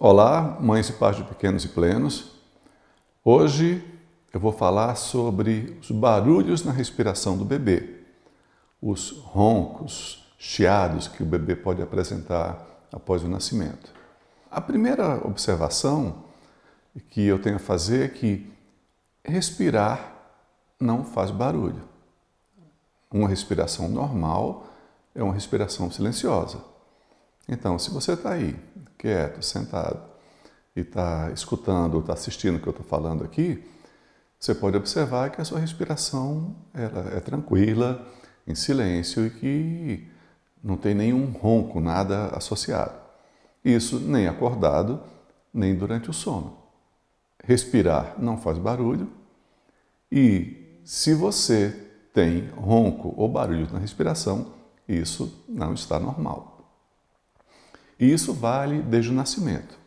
Olá, mães e pais de pequenos e plenos. Hoje eu vou falar sobre os barulhos na respiração do bebê, os roncos, chiados que o bebê pode apresentar após o nascimento. A primeira observação que eu tenho a fazer é que respirar não faz barulho. Uma respiração normal é uma respiração silenciosa. Então, se você está aí, quieto, sentado, e está escutando ou está assistindo o que eu estou falando aqui, você pode observar que a sua respiração ela é tranquila, em silêncio e que não tem nenhum ronco, nada associado. Isso nem acordado, nem durante o sono. Respirar não faz barulho e se você tem ronco ou barulho na respiração, isso não está normal. E isso vale desde o nascimento.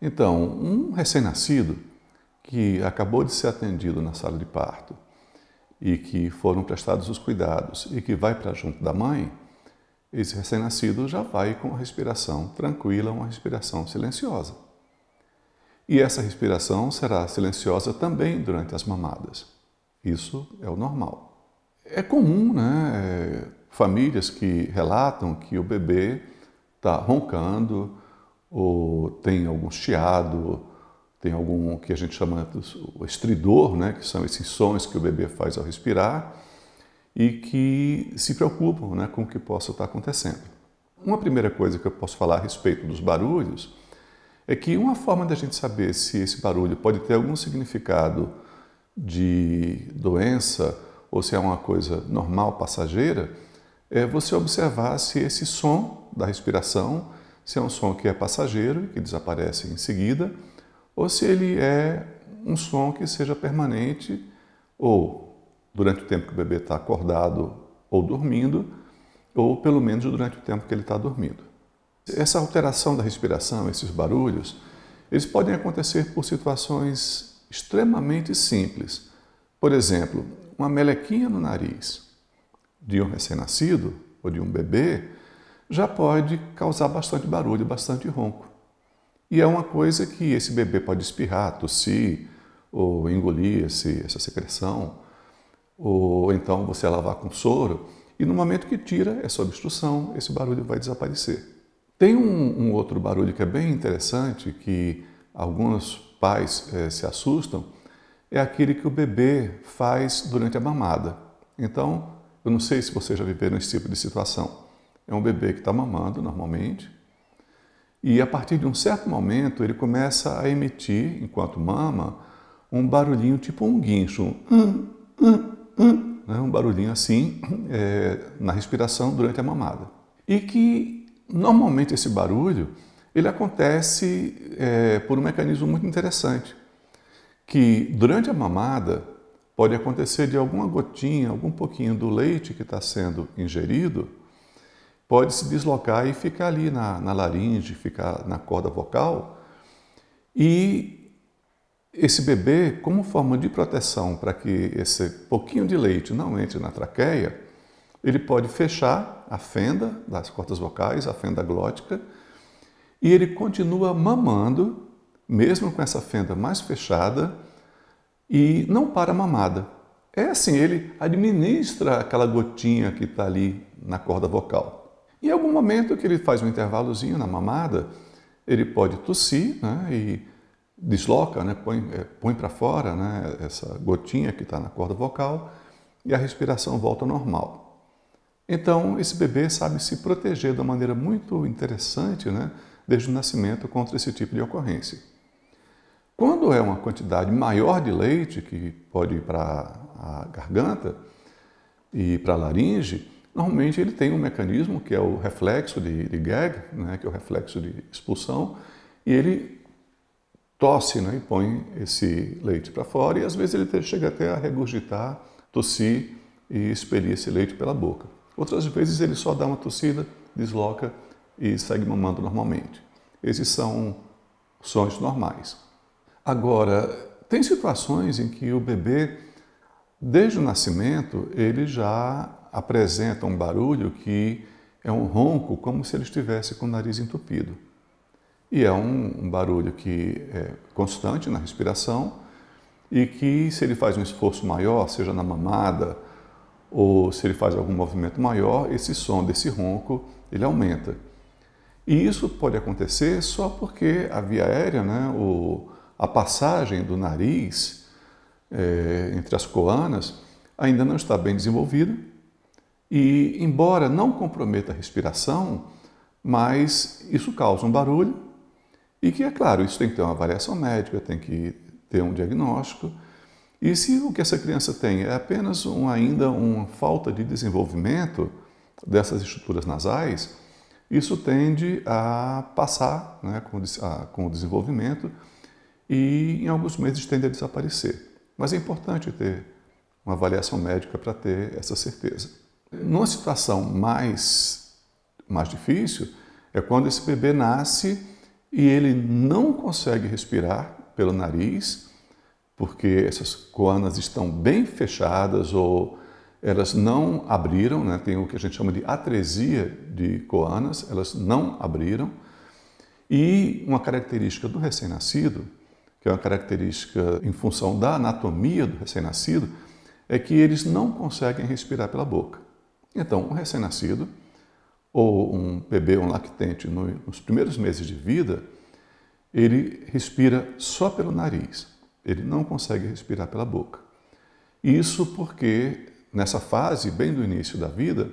Então, um recém-nascido que acabou de ser atendido na sala de parto e que foram prestados os cuidados e que vai para junto da mãe, esse recém-nascido já vai com a respiração tranquila, uma respiração silenciosa. E essa respiração será silenciosa também durante as mamadas. Isso é o normal. É comum, né? Famílias que relatam que o bebê está roncando, ou tem algum chiado, tem algum que a gente chama de estridor, né, que são esses sons que o bebê faz ao respirar, e que se preocupam né, com o que possa estar acontecendo. Uma primeira coisa que eu posso falar a respeito dos barulhos é que uma forma da gente saber se esse barulho pode ter algum significado de doença ou se é uma coisa normal, passageira, é você observar se esse som da respiração, se é um som que é passageiro que desaparece em seguida, ou se ele é um som que seja permanente ou durante o tempo que o bebê está acordado ou dormindo, ou pelo menos durante o tempo que ele está dormindo. Essa alteração da respiração, esses barulhos, eles podem acontecer por situações extremamente simples. Por exemplo, uma melequinha no nariz de um recém-nascido ou de um bebê já pode causar bastante barulho, bastante ronco. E é uma coisa que esse bebê pode espirrar, tossir ou engolir esse, essa secreção, ou então você lavar com soro, e no momento que tira essa obstrução, esse barulho vai desaparecer. Tem um, um outro barulho que é bem interessante, que alguns pais é, se assustam, é aquele que o bebê faz durante a mamada. Então, eu não sei se você já viveu nesse tipo de situação. É um bebê que está mamando normalmente e a partir de um certo momento ele começa a emitir, enquanto mama, um barulhinho tipo um guincho, um, hum, hum, né? um barulhinho assim é, na respiração durante a mamada. E que normalmente esse barulho ele acontece é, por um mecanismo muito interessante, que durante a mamada pode acontecer de alguma gotinha, algum pouquinho do leite que está sendo ingerido, pode se deslocar e ficar ali na, na laringe, ficar na corda vocal. E esse bebê, como forma de proteção para que esse pouquinho de leite não entre na traqueia, ele pode fechar a fenda das cordas vocais, a fenda glótica, e ele continua mamando, mesmo com essa fenda mais fechada, e não para a mamada. É assim, ele administra aquela gotinha que está ali na corda vocal. Em algum momento que ele faz um intervalozinho na mamada, ele pode tossir né, e desloca, né, põe, é, põe para fora né, essa gotinha que está na corda vocal e a respiração volta ao normal. Então, esse bebê sabe se proteger de uma maneira muito interessante né, desde o nascimento contra esse tipo de ocorrência. Quando é uma quantidade maior de leite, que pode ir para a garganta e para a laringe, normalmente ele tem um mecanismo que é o reflexo de, de gag, né, que é o reflexo de expulsão, e ele tosse né, e põe esse leite para fora, e às vezes ele chega até a regurgitar, tossir e expelir esse leite pela boca. Outras vezes ele só dá uma tossida, desloca e segue mamando normalmente. Esses são sons normais. Agora, tem situações em que o bebê, desde o nascimento, ele já apresenta um barulho que é um ronco como se ele estivesse com o nariz entupido. e é um, um barulho que é constante na respiração e que se ele faz um esforço maior, seja na mamada ou se ele faz algum movimento maior, esse som desse ronco ele aumenta. E isso pode acontecer só porque a via aérea, né, o, a passagem do nariz é, entre as coanas ainda não está bem desenvolvida e, embora não comprometa a respiração, mas isso causa um barulho e que, é claro, isso tem que ter uma avaliação médica, tem que ter um diagnóstico. E se o que essa criança tem é apenas um, ainda uma falta de desenvolvimento dessas estruturas nasais, isso tende a passar né, com, a, com o desenvolvimento e em alguns meses tende a desaparecer. Mas é importante ter uma avaliação médica para ter essa certeza. Numa situação mais, mais difícil, é quando esse bebê nasce e ele não consegue respirar pelo nariz, porque essas coanas estão bem fechadas ou elas não abriram, né? tem o que a gente chama de atresia de coanas, elas não abriram. E uma característica do recém-nascido, que é uma característica em função da anatomia do recém-nascido, é que eles não conseguem respirar pela boca. Então, um recém-nascido ou um bebê, um lactente, nos primeiros meses de vida, ele respira só pelo nariz, ele não consegue respirar pela boca. Isso porque nessa fase, bem do início da vida,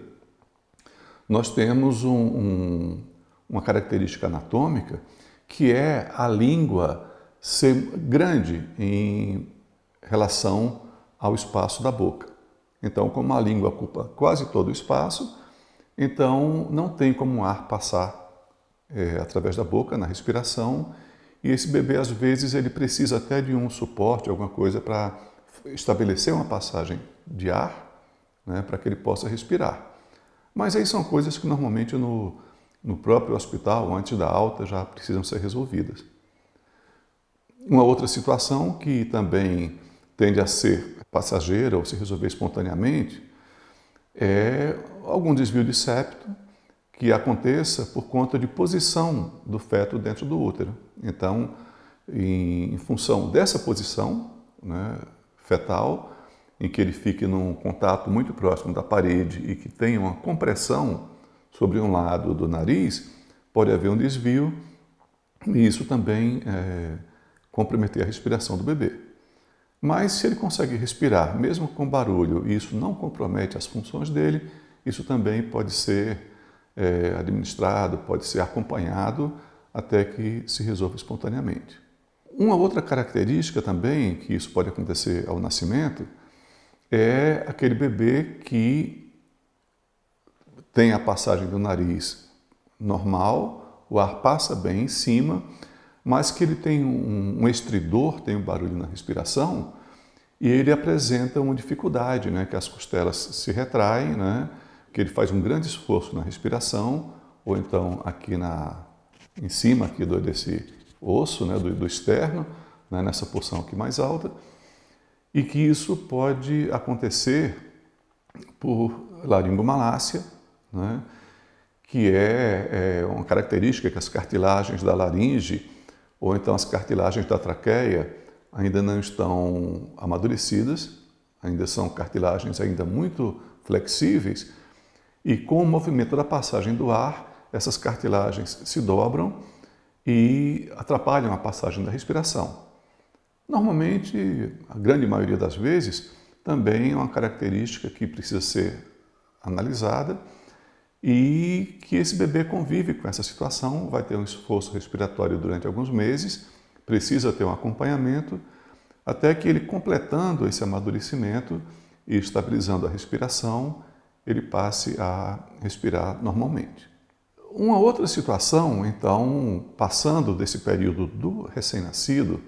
nós temos um, um, uma característica anatômica que é a língua ser grande em relação ao espaço da boca. Então, como a língua ocupa quase todo o espaço, então não tem como o ar passar é, através da boca na respiração e esse bebê às vezes ele precisa até de um suporte, alguma coisa para estabelecer uma passagem de ar né, para que ele possa respirar. Mas aí são coisas que normalmente no, no próprio hospital, antes da alta, já precisam ser resolvidas. Uma outra situação que também tende a ser passageira ou se resolver espontaneamente é algum desvio de septo que aconteça por conta de posição do feto dentro do útero. Então, em, função dessa posição né, fetal, em que ele fique num contato muito próximo da parede e que tenha uma compressão sobre um lado do nariz, pode haver um desvio e isso também é, comprometer a respiração do bebê. Mas se ele consegue respirar, mesmo com barulho, e isso não compromete as funções dele, isso também pode ser é, administrado, pode ser acompanhado até que se resolva espontaneamente. Uma outra característica também, que isso pode acontecer ao nascimento, é aquele bebê que tem a passagem do nariz normal, o ar passa bem em cima, mas que ele tem um, um estridor, tem um barulho na respiração, e ele apresenta uma dificuldade, né, que as costelas se retraem, né, que ele faz um grande esforço na respiração, ou então aqui na, em cima aqui do, desse osso, né, do, do externo, né, nessa porção aqui mais alta, e que isso pode acontecer por laringomalácia, né, que é, é, uma característica que as cartilagens da laringe ou então as cartilagens da traqueia ainda não estão amadurecidas, ainda são cartilagens ainda muito flexíveis e com o movimento da passagem do ar, essas cartilagens se dobram e atrapalham a passagem da respiração. Normalmente, a grande maioria das vezes, também é uma característica que precisa ser analisada e que esse bebê convive com essa situação, vai ter um esforço respiratório durante alguns meses, precisa ter um acompanhamento, até que ele completando esse amadurecimento e estabilizando a respiração, ele passe a respirar normalmente. Uma outra situação, então, passando desse período do recém-nascido,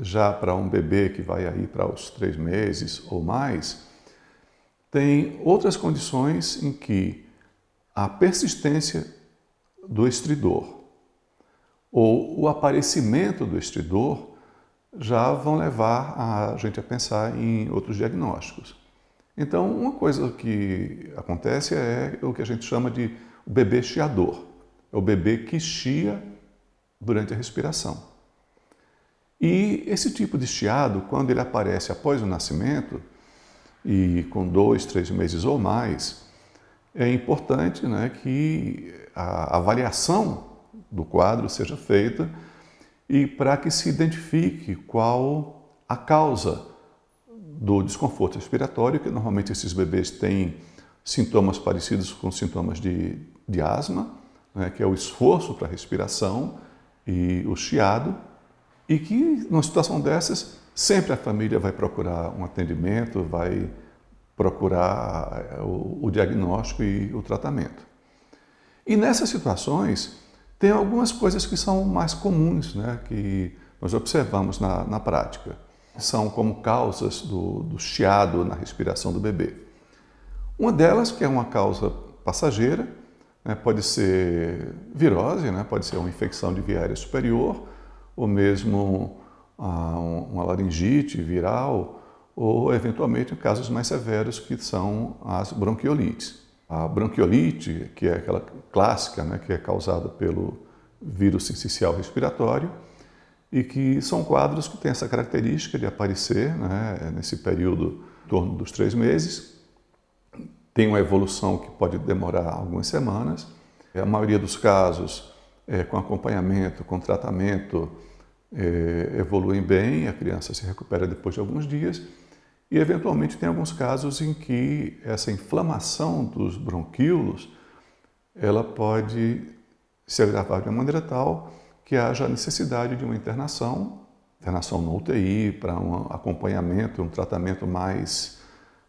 já para um bebê que vai aí para os três meses ou mais, tem outras condições em que a persistência do estridor ou o aparecimento do estridor já vão levar a gente a pensar em outros diagnósticos. Então, uma coisa que acontece é o que a gente chama de bebê chiador. É o bebê que chia durante a respiração. E esse tipo de chiado, quando ele aparece após o nascimento, e com dois, três meses ou mais, é importante né, que a avaliação do quadro seja feita e para que se identifique qual a causa do desconforto respiratório, que normalmente esses bebês têm sintomas parecidos com sintomas de, de asma, né, que é o esforço para a respiração e o chiado, e que numa situação dessas sempre a família vai procurar um atendimento, vai procurar eh, o, o diagnóstico e o tratamento. E nessas situações, tem algumas coisas que são mais comuns, né, que nós observamos na, na prática. São como causas do, do chiado na respiração do bebê. Uma delas, que é uma causa passageira, né, pode ser virose, né, pode ser uma infecção de via aérea superior, ou mesmo ah, uma laringite viral, ou eventualmente casos mais severos que são as bronquiolites. A bronquiolite, que é aquela clássica, né, que é causada pelo vírus sincicial respiratório, e que são quadros que têm essa característica de aparecer né, nesse período em torno dos três meses. Tem uma evolução que pode demorar algumas semanas. A maioria dos casos, é, com acompanhamento, com tratamento, é, evoluem bem, a criança se recupera depois de alguns dias e, eventualmente, tem alguns casos em que essa inflamação dos bronquíolos ela pode se agravar de uma maneira tal que haja a necessidade de uma internação, internação no UTI, para um acompanhamento, um tratamento mais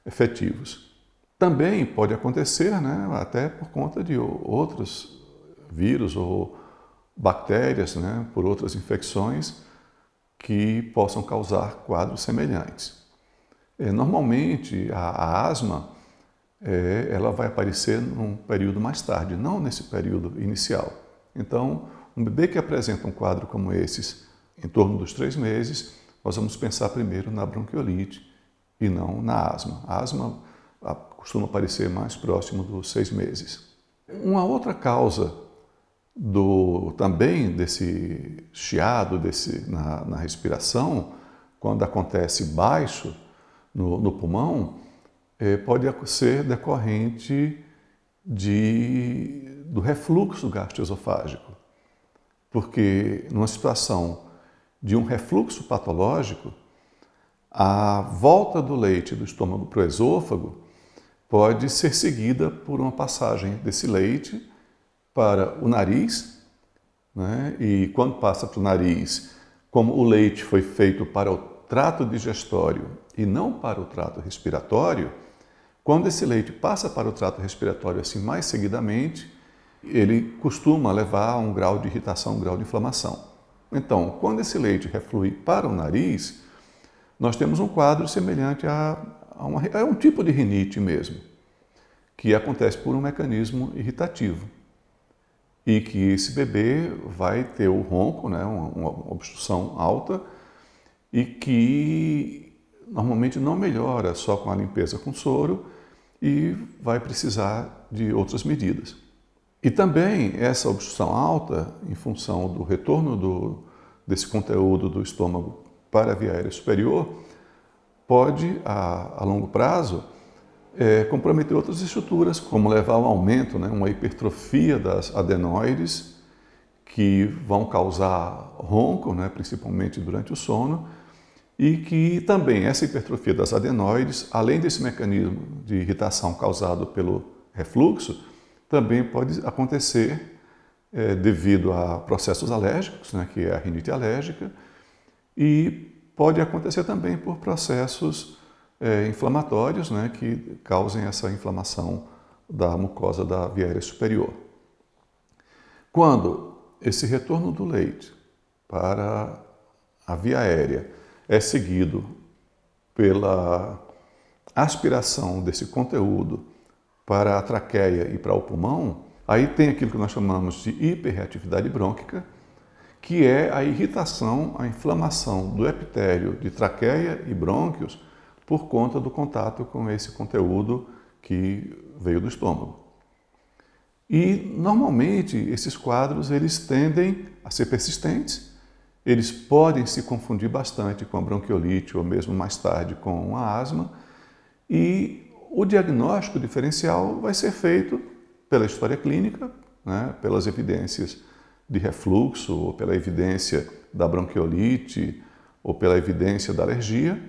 efetivos. Também pode acontecer, né, até por conta de outros vírus ou bactérias, né, por outras infecções que possam causar quadros semelhantes. É, normalmente, a, a asma é, ela vai aparecer num período mais tarde, não nesse período inicial. Então, um bebê que apresenta um quadro como esses, em torno dos três meses, nós vamos pensar primeiro na bronquiolite e não na asma. A asma costuma aparecer mais próximo dos seis meses. Uma outra causa do também desse chiado desse, na, na respiração, quando acontece baixo, no, no pulmão é, pode ser decorrente de, do refluxo gastroesofágico. Porque numa situação de um refluxo patológico, a volta do leite do estômago para o esôfago pode ser seguida por uma passagem desse leite para o nariz, né? e quando passa para o nariz, como o leite foi feito para o trato digestório e não para o trato respiratório, quando esse leite passa para o trato respiratório assim mais seguidamente, ele costuma levar a um grau de irritação, um grau de inflamação. Então, quando esse leite reflui para o nariz, nós temos um quadro semelhante a, a, uma, a um tipo de rinite mesmo, que acontece por um mecanismo irritativo. E que esse bebê vai ter o ronco, né, uma, uma obstrução alta, e que normalmente não melhora só com a limpeza com soro e vai precisar de outras medidas. E também essa obstrução alta, em função do retorno do, desse conteúdo do estômago para a via aérea superior, pode, a, a longo prazo, é, comprometer outras estruturas, como levar a um aumento, né, uma hipertrofia das adenoides, que vão causar ronco, né, principalmente durante o sono, e que também essa hipertrofia das adenoides, além desse mecanismo de irritação causado pelo refluxo, também pode acontecer é, devido a processos alérgicos, né, que é a rinite alérgica, e pode acontecer também por processos é, inflamatórios né, que causem essa inflamação da mucosa da via aérea superior. Quando esse retorno do leite para a via aérea é seguido pela aspiração desse conteúdo para a traqueia e para o pulmão, aí tem aquilo que nós chamamos de hiperreatividade brônquica, que é a irritação, a inflamação do epitélio de traqueia e brônquios por conta do contato com esse conteúdo que veio do estômago. E normalmente esses quadros eles tendem a ser persistentes, eles podem se confundir bastante com a bronquiolite ou mesmo mais tarde com a asma, e o diagnóstico diferencial vai ser feito pela história clínica, né, pelas evidências de refluxo, ou pela evidência da bronquiolite, ou pela evidência da alergia,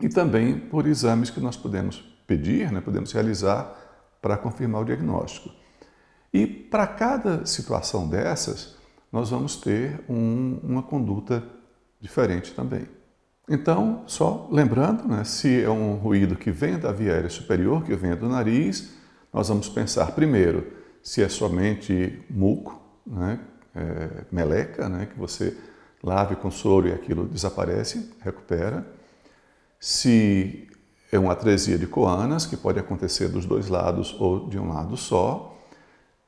e também por exames que nós podemos pedir, né, podemos realizar para confirmar o diagnóstico. E para cada situação dessas, nós vamos ter um, uma conduta diferente também. Então, só lembrando, né, se é um ruído que vem da via aérea superior, que vem do nariz, nós vamos pensar primeiro se é somente muco, né, é, meleca, né, que você lave com soro e aquilo desaparece, recupera. Se é uma atresia de coanas, que pode acontecer dos dois lados ou de um lado só.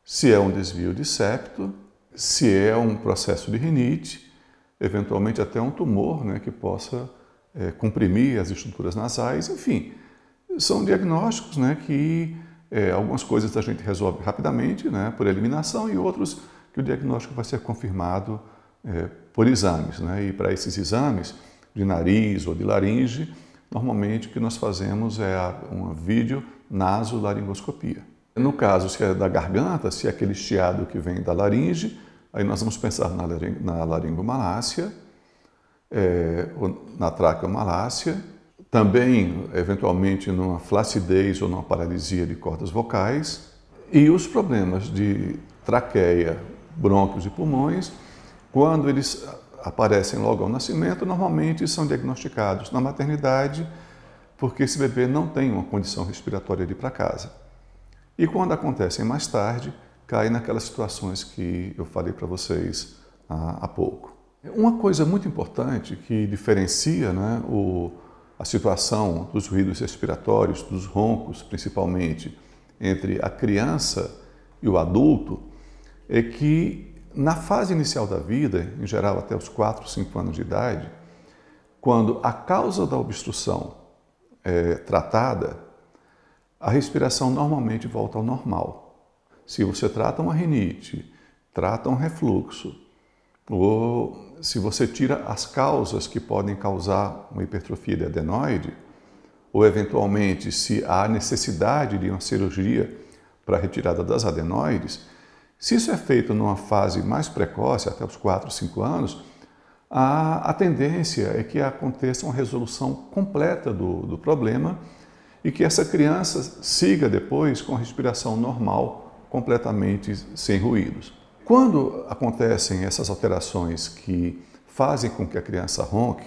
Se é um desvio de septo, se é um processo de rinite, eventualmente até um tumor né, que possa é, comprimir as estruturas nasais, enfim, são diagnósticos né, que é, algumas coisas a gente resolve rapidamente, né, por eliminação, e outros que o diagnóstico vai ser confirmado é, por exames. Né, e para esses exames, de nariz ou de laringe, normalmente o que nós fazemos é uma vídeo nasolaringoscopia. No caso, se é da garganta, se é aquele chiado que vem da laringe, aí nós vamos pensar na, na laringomalácia, é, na traqueomalácia, também, eventualmente, numa flacidez ou numa paralisia de cordas vocais, e os problemas de traqueia, brônquios e pulmões, quando eles aparecem logo ao nascimento, normalmente são diagnosticados na maternidade, porque esse bebê não tem uma condição respiratória de ir para casa. E quando acontecem mais tarde, cai naquelas situações que eu falei para vocês há, há, pouco. Uma coisa muito importante que diferencia né, o, a situação dos ruídos respiratórios, dos roncos principalmente, entre a criança e o adulto, é que na fase inicial da vida, em geral até os 4, 5 anos de idade, quando a causa da obstrução é tratada, a respiração normalmente volta ao normal. Se você trata uma rinite, trata um refluxo, ou se você tira as causas que podem causar uma hipertrofia de adenoide, ou eventualmente se há necessidade de uma cirurgia para a retirada das adenoides, se isso é feito numa fase mais precoce, até os 4, 5 anos, a, a tendência é que aconteça uma resolução completa do, do problema e que essa criança siga depois com a respiração normal, completamente sem ruídos. Quando acontecem essas alterações que fazem com que a criança ronque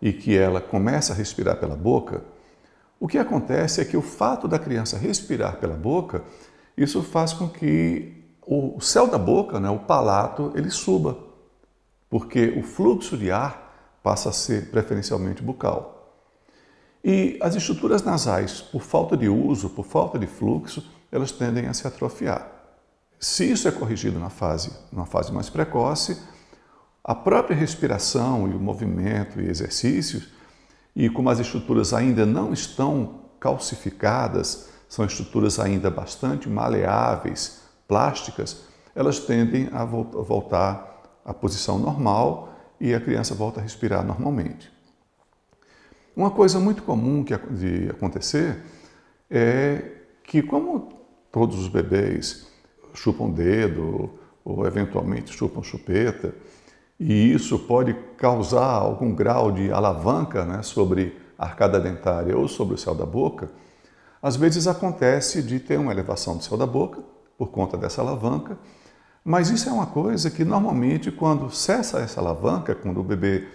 e que ela comece a respirar pela boca, o que acontece é que o fato da criança respirar pela boca, isso faz com que o céu da boca, né, o palato, ele suba, porque o fluxo de ar passa a ser preferencialmente bucal. E as estruturas nasais, por falta de uso, por falta de fluxo, elas tendem a se atrofiar. Se isso é corrigido na fase, numa fase mais precoce, a própria respiração e o movimento e exercícios, e como as estruturas ainda não estão calcificadas, são estruturas ainda bastante maleáveis, plásticas, elas tendem a voltar à posição normal e a criança volta a respirar normalmente. Uma coisa muito comum que, de acontecer é que, como todos os bebês chupam dedo ou eventualmente chupam chupeta, e isso pode causar algum grau de alavanca né, sobre a arcada dentária ou sobre o céu da boca, às vezes acontece de ter uma elevação do céu da boca por conta dessa alavanca. Mas isso é uma coisa que normalmente, quando cessa essa alavanca, quando o bebê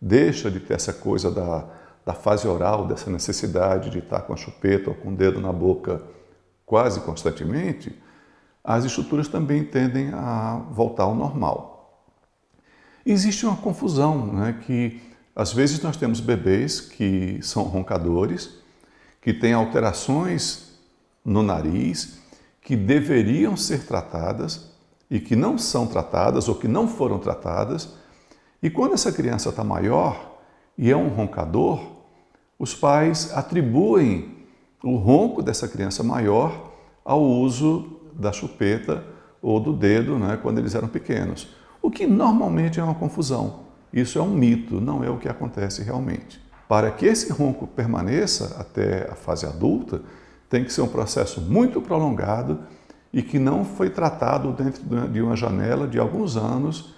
deixa de ter essa coisa da, da fase oral, dessa necessidade de estar com a chupeta ou com o dedo na boca quase constantemente, as estruturas também tendem a voltar ao normal. Existe uma confusão, né, que às vezes nós temos bebês que são roncadores, que têm alterações no nariz, que deveriam ser tratadas e que não são tratadas ou que não foram tratadas. E quando essa criança está maior e é um roncador, os pais atribuem o ronco dessa criança maior ao uso da chupeta ou do dedo né, quando eles eram pequenos. O que normalmente é uma confusão. Isso é um mito, não é o que acontece realmente. Para que esse ronco permaneça até a fase adulta, tem que ser um processo muito prolongado e que não foi tratado dentro de uma janela de alguns anos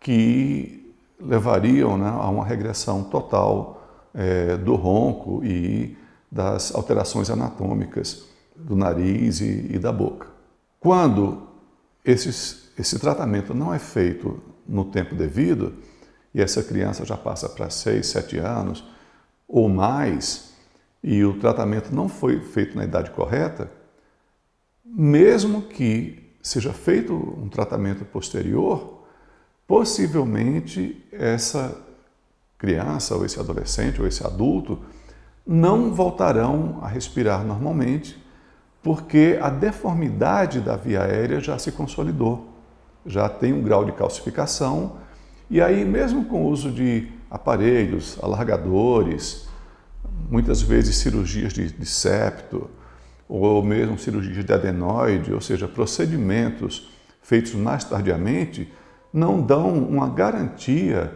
que levariam né, a uma regressão total é, do ronco e das alterações anatômicas do nariz e, e da boca. Quando esses, esse tratamento não é feito no tempo devido, e essa criança já passa para 6, 7 anos ou mais, e o tratamento não foi feito na idade correta, mesmo que seja feito um tratamento posterior, possivelmente essa criança, ou esse adolescente, ou esse adulto, não voltarão a respirar normalmente, porque a deformidade da via aérea já se consolidou, já tem um grau de calcificação, e aí, mesmo com o uso de aparelhos, alargadores, muitas vezes cirurgias de, de septo, ou mesmo cirurgias de adenoide, ou seja, procedimentos feitos mais tardiamente, não dão uma garantia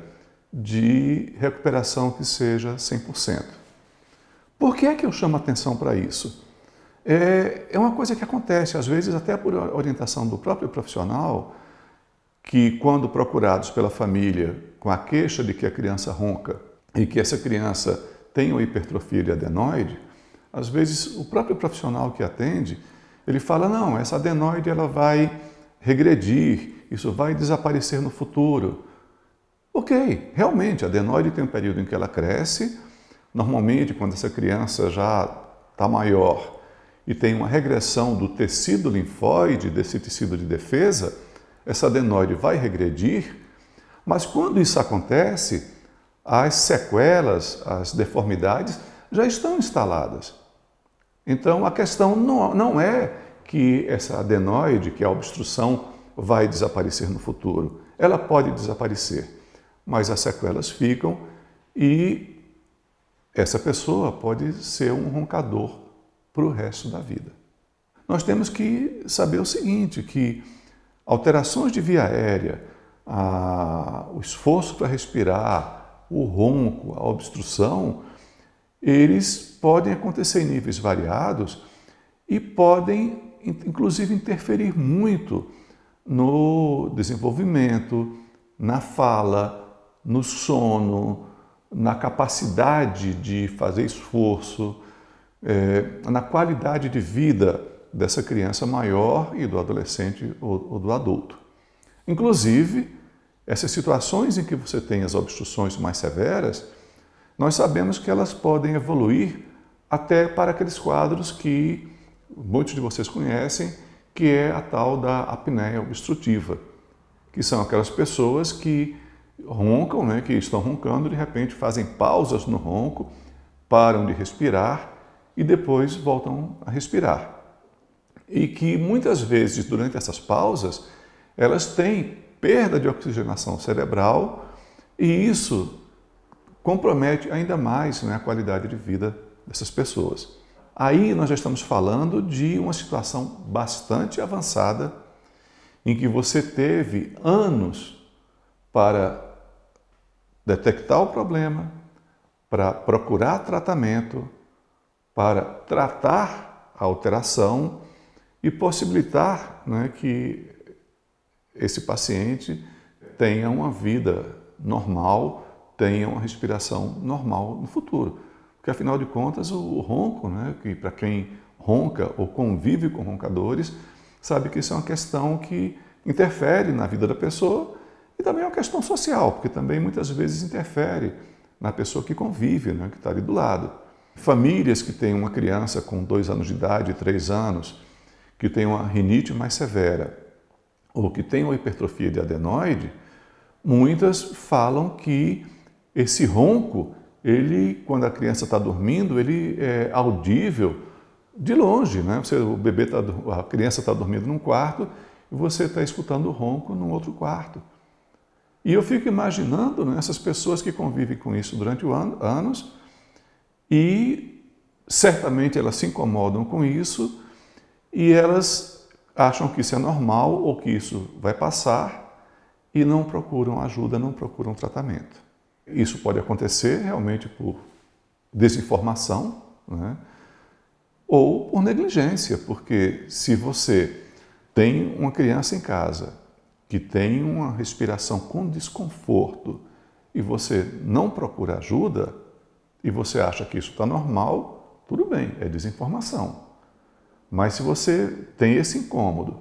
de recuperação que seja 100%. Por que é que eu chamo atenção para isso? É, é uma coisa que acontece, às vezes até por orientação do próprio profissional, que quando procurados pela família com a queixa de que a criança ronca e que essa criança tem uma hipertrofia de adenoide, às vezes o próprio profissional que atende, ele fala, não, essa adenoide ela vai regredir, isso vai desaparecer no futuro. Ok, realmente, a adenoide tem um período em que ela cresce, normalmente quando essa criança já está maior e tem uma regressão do tecido linfóide, desse tecido de defesa, essa adenoide vai regredir, mas quando isso acontece, as sequelas, as deformidades já estão instaladas. Então a questão não, não é que essa adenoide, que a obstrução, vai desaparecer no futuro. Ela pode desaparecer, mas as sequelas ficam e essa pessoa pode ser um roncador para o resto da vida. Nós temos que saber o seguinte, que alterações de via aérea, a, o esforço para respirar, o ronco, a obstrução, eles podem acontecer em níveis variados e podem, inclusive, interferir muito no desenvolvimento, na fala, no sono, na capacidade de fazer esforço, é, na qualidade de vida dessa criança maior e do adolescente ou, ou do adulto. Inclusive, essas situações em que você tem as obstruções mais severas, nós sabemos que elas podem evoluir até para aqueles quadros que muitos de vocês conhecem, que é a tal da apneia obstrutiva, que são aquelas pessoas que roncam, né, que estão roncando, de repente fazem pausas no ronco, param de respirar e depois voltam a respirar. E que muitas vezes, durante essas pausas, elas têm perda de oxigenação cerebral e isso compromete ainda mais né, a qualidade de vida dessas pessoas. Aí nós já estamos falando de uma situação bastante avançada em que você teve anos para detectar o problema, para procurar tratamento, para tratar a alteração e possibilitar né, que esse paciente tenha uma vida normal, tenha uma respiração normal no futuro. Porque, afinal de contas, o ronco, né, que para quem ronca ou convive com roncadores, sabe que isso é uma questão que interfere na vida da pessoa e também é uma questão social, porque também muitas vezes interfere na pessoa que convive, né, que está ali do lado. Famílias que têm uma criança com dois anos de idade, três anos, que tem uma rinite mais severa ou que tem uma hipertrofia de adenoide, muitas falam que esse ronco, ele, quando a criança está dormindo, ele é audível de longe, né? Você, o bebê tá, a criança está dormindo num quarto e você está escutando o ronco num outro quarto. E eu fico imaginando né, essas pessoas que convivem com isso durante an anos e certamente elas se incomodam com isso e elas acham que isso é normal ou que isso vai passar e não procuram ajuda, não procuram tratamento. Isso pode acontecer realmente por desinformação, né? ou por negligência, porque se você tem uma criança em casa que tem uma respiração com desconforto e você não procura ajuda e você acha que isso está normal, tudo bem, é desinformação. Mas se você tem esse incômodo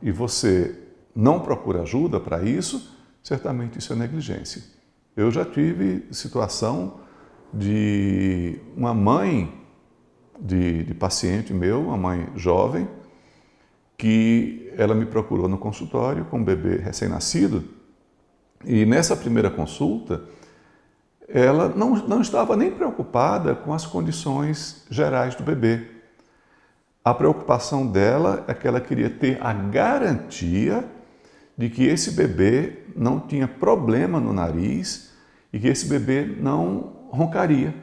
e você não procura ajuda para isso, certamente isso é negligência. Eu já tive situação de uma mãe de, de paciente meu, uma mãe jovem, que ela me procurou no consultório com um bebê recém-nascido e nessa primeira consulta ela não, não estava nem preocupada com as condições gerais do bebê. A preocupação dela é que ela queria ter a garantia de que esse bebê não tinha problema no nariz e que esse bebê não roncaria.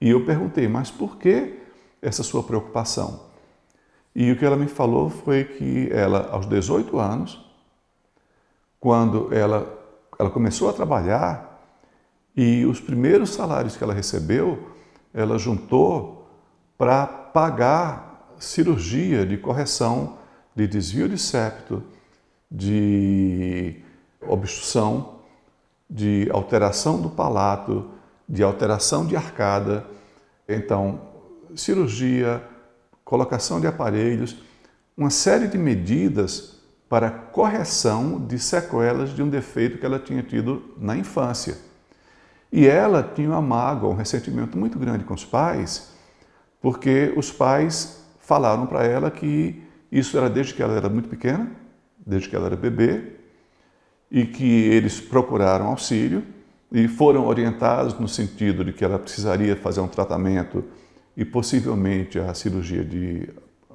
E eu perguntei, mas por que essa sua preocupação? E o que ela me falou foi que ela, aos 18 anos, quando ela, ela começou a trabalhar e os primeiros salários que ela recebeu, ela juntou para pagar cirurgia de correção de desvio de septo, de obstrução, de alteração do palato, de alteração de arcada, então cirurgia, colocação de aparelhos, uma série de medidas para correção de sequelas de um defeito que ela tinha tido na infância. E ela tinha uma mágoa, um ressentimento muito grande com os pais, porque os pais falaram para ela que isso era desde que ela era muito pequena, desde que ela era bebê, e que eles procuraram auxílio e foram orientados no sentido de que ela precisaria fazer um tratamento e possivelmente a cirurgia de,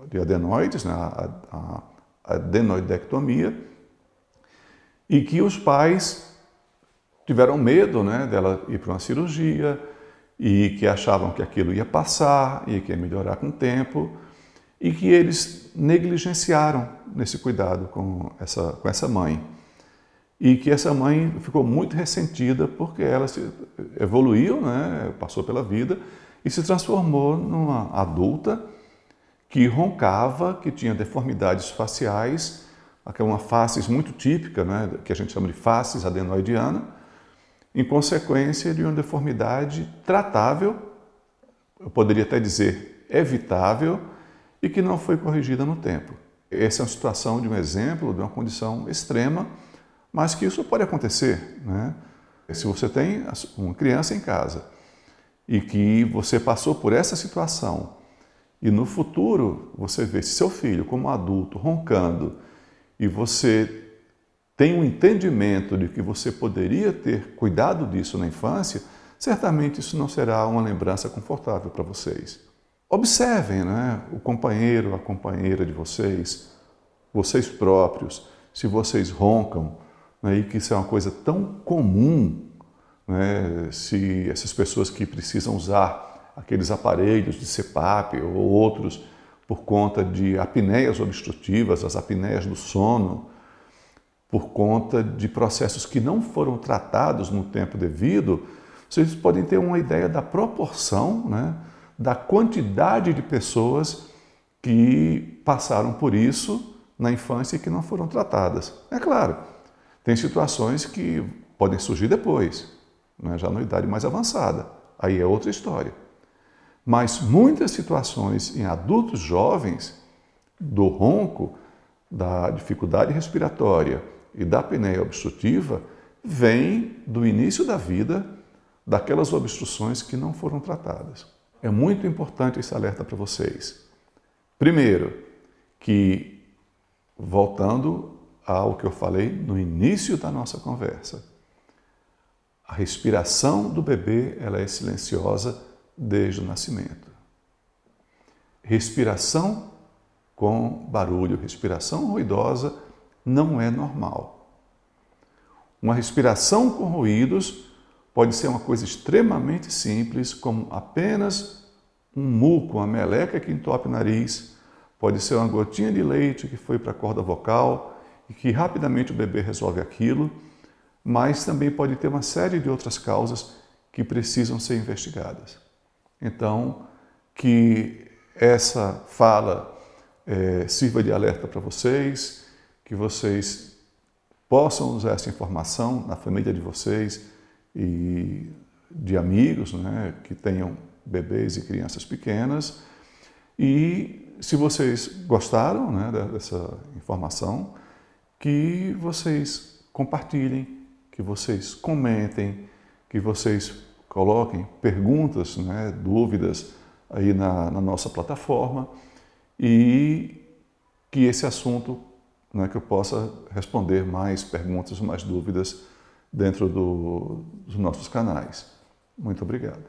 de adenoides, né, a, a, a adenoidectomia, e que os pais tiveram medo né, dela ir para uma cirurgia e que achavam que aquilo ia passar e que ia melhorar com o tempo e que eles negligenciaram nesse cuidado com essa, com essa mãe. E que essa mãe ficou muito ressentida porque ela evoluiu, né, passou pela vida e se transformou numa adulta que roncava, que tinha deformidades faciais, aquela face muito típica, né, que a gente chama de face adenoidiana, em consequência de uma deformidade tratável, eu poderia até dizer evitável, e que não foi corrigida no tempo. Essa é uma situação de um exemplo de uma condição extrema mas que isso pode acontecer. Né? Se você tem uma criança em casa e que você passou por essa situação e no futuro você vê seu filho como adulto roncando e você tem um entendimento de que você poderia ter cuidado disso na infância, certamente isso não será uma lembrança confortável para vocês. Observem né, o companheiro, a companheira de vocês, vocês próprios, se vocês roncam, né, e que isso é uma coisa tão comum, né, se essas pessoas que precisam usar aqueles aparelhos de CPAP ou outros por conta de apneias obstrutivas, as apneias do sono, por conta de processos que não foram tratados no tempo devido, vocês podem ter uma ideia da proporção, né, da quantidade de pessoas que passaram por isso na infância e que não foram tratadas. É claro, tem situações que podem surgir depois, né, já na idade mais avançada. Aí é outra história. Mas muitas situações em adultos jovens, do ronco, da dificuldade respiratória e da apneia obstrutiva, vêm do início da vida daquelas obstruções que não foram tratadas. É muito importante esse alerta para vocês. Primeiro, que voltando ao que eu falei no início da nossa conversa. A respiração do bebê ela é silenciosa desde o nascimento. Respiração com barulho, respiração ruidosa não é normal. Uma respiração com ruídos pode ser uma coisa extremamente simples, como apenas um muco, uma meleca que entope o nariz, pode ser uma gotinha de leite que foi para a corda vocal e que rapidamente o bebê resolve aquilo, mas também pode ter uma série de outras causas que precisam ser investigadas. Então, que essa fala é, sirva de alerta para vocês, que vocês possam usar essa informação na família de vocês e de amigos né, que tenham bebês e crianças pequenas. E se vocês gostaram né, dessa informação, que vocês compartilhem, que vocês comentem, que vocês coloquem perguntas, né, dúvidas aí na, na nossa plataforma e que esse assunto, né, que eu possa responder mais perguntas, mais dúvidas dentro do, dos nossos canais. Muito obrigado.